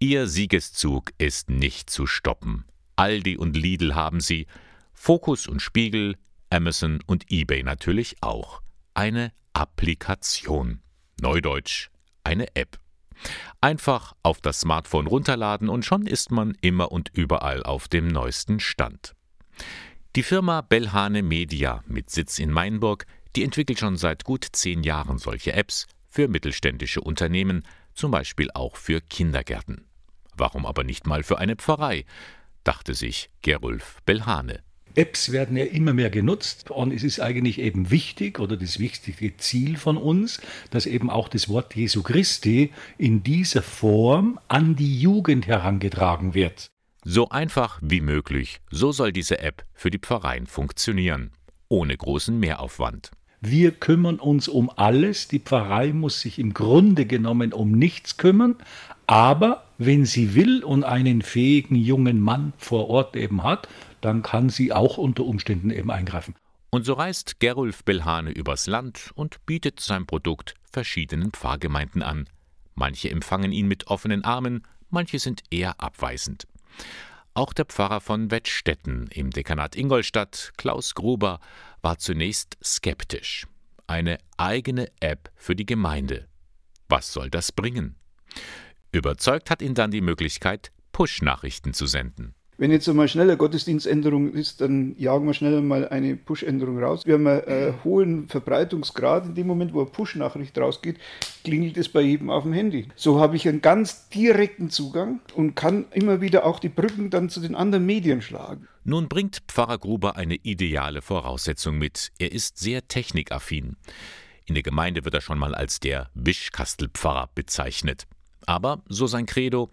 Ihr Siegeszug ist nicht zu stoppen. Aldi und Lidl haben sie, Focus und Spiegel, Amazon und eBay natürlich auch. Eine Applikation. Neudeutsch, eine App. Einfach auf das Smartphone runterladen und schon ist man immer und überall auf dem neuesten Stand. Die Firma Bellhane Media mit Sitz in Mainburg, die entwickelt schon seit gut zehn Jahren solche Apps für mittelständische Unternehmen, zum Beispiel auch für Kindergärten. Warum aber nicht mal für eine Pfarrei? dachte sich Gerulf Bellhane. Apps werden ja immer mehr genutzt und es ist eigentlich eben wichtig oder das wichtigste Ziel von uns, dass eben auch das Wort Jesu Christi in dieser Form an die Jugend herangetragen wird. So einfach wie möglich, so soll diese App für die Pfarreien funktionieren, ohne großen Mehraufwand. Wir kümmern uns um alles, die Pfarrei muss sich im Grunde genommen um nichts kümmern, aber wenn sie will und einen fähigen jungen Mann vor Ort eben hat, dann kann sie auch unter Umständen eben eingreifen. Und so reist Gerulf Belhane übers Land und bietet sein Produkt verschiedenen Pfarrgemeinden an. Manche empfangen ihn mit offenen Armen, manche sind eher abweisend. Auch der Pfarrer von Wettstetten im Dekanat Ingolstadt, Klaus Gruber, war zunächst skeptisch. Eine eigene App für die Gemeinde. Was soll das bringen? Überzeugt hat ihn dann die Möglichkeit, Push-Nachrichten zu senden. Wenn jetzt einmal schneller Gottesdienständerung ist, dann jagen wir schneller mal eine Push-Änderung raus. Wir haben einen äh, hohen Verbreitungsgrad. In dem Moment, wo eine Push-Nachricht rausgeht, klingelt es bei jedem auf dem Handy. So habe ich einen ganz direkten Zugang und kann immer wieder auch die Brücken dann zu den anderen Medien schlagen. Nun bringt Pfarrer Gruber eine ideale Voraussetzung mit. Er ist sehr technikaffin. In der Gemeinde wird er schon mal als der Wischkastelpfarrer bezeichnet. Aber, so sein Credo,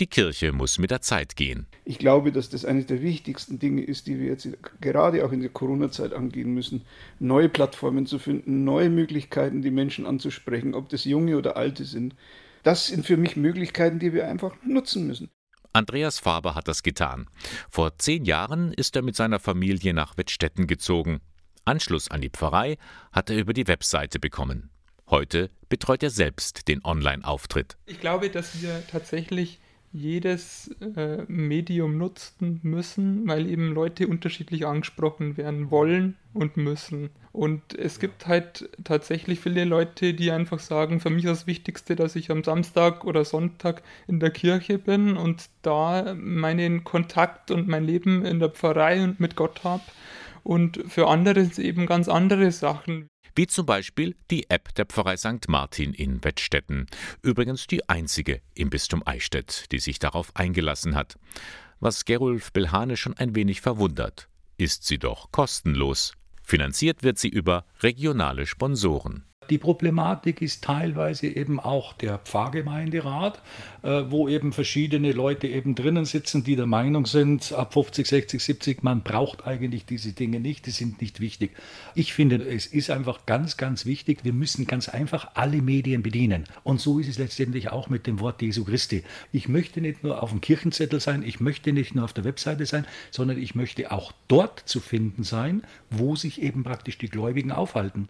die Kirche muss mit der Zeit gehen. Ich glaube, dass das eines der wichtigsten Dinge ist, die wir jetzt gerade auch in der Corona-Zeit angehen müssen. Neue Plattformen zu finden, neue Möglichkeiten, die Menschen anzusprechen, ob das junge oder alte sind. Das sind für mich Möglichkeiten, die wir einfach nutzen müssen. Andreas Faber hat das getan. Vor zehn Jahren ist er mit seiner Familie nach Wettstetten gezogen. Anschluss an die Pfarrei hat er über die Webseite bekommen. Heute betreut er selbst den Online-Auftritt. Ich glaube, dass wir tatsächlich jedes äh, Medium nutzen müssen, weil eben Leute unterschiedlich angesprochen werden wollen und müssen. Und es gibt halt tatsächlich viele Leute, die einfach sagen, für mich ist das Wichtigste, dass ich am Samstag oder Sonntag in der Kirche bin und da meinen Kontakt und mein Leben in der Pfarrei und mit Gott habe. Und für andere eben ganz andere Sachen wie zum Beispiel die App der Pfarrei St. Martin in Wettstetten, übrigens die einzige im Bistum Eichstätt, die sich darauf eingelassen hat. Was Gerulf Belhane schon ein wenig verwundert, ist sie doch kostenlos. Finanziert wird sie über regionale Sponsoren. Die Problematik ist teilweise eben auch der Pfarrgemeinderat, äh, wo eben verschiedene Leute eben drinnen sitzen, die der Meinung sind, ab 50, 60, 70, man braucht eigentlich diese Dinge nicht, die sind nicht wichtig. Ich finde, es ist einfach ganz, ganz wichtig, wir müssen ganz einfach alle Medien bedienen. Und so ist es letztendlich auch mit dem Wort Jesu Christi. Ich möchte nicht nur auf dem Kirchenzettel sein, ich möchte nicht nur auf der Webseite sein, sondern ich möchte auch dort zu finden sein, wo sich eben praktisch die Gläubigen aufhalten.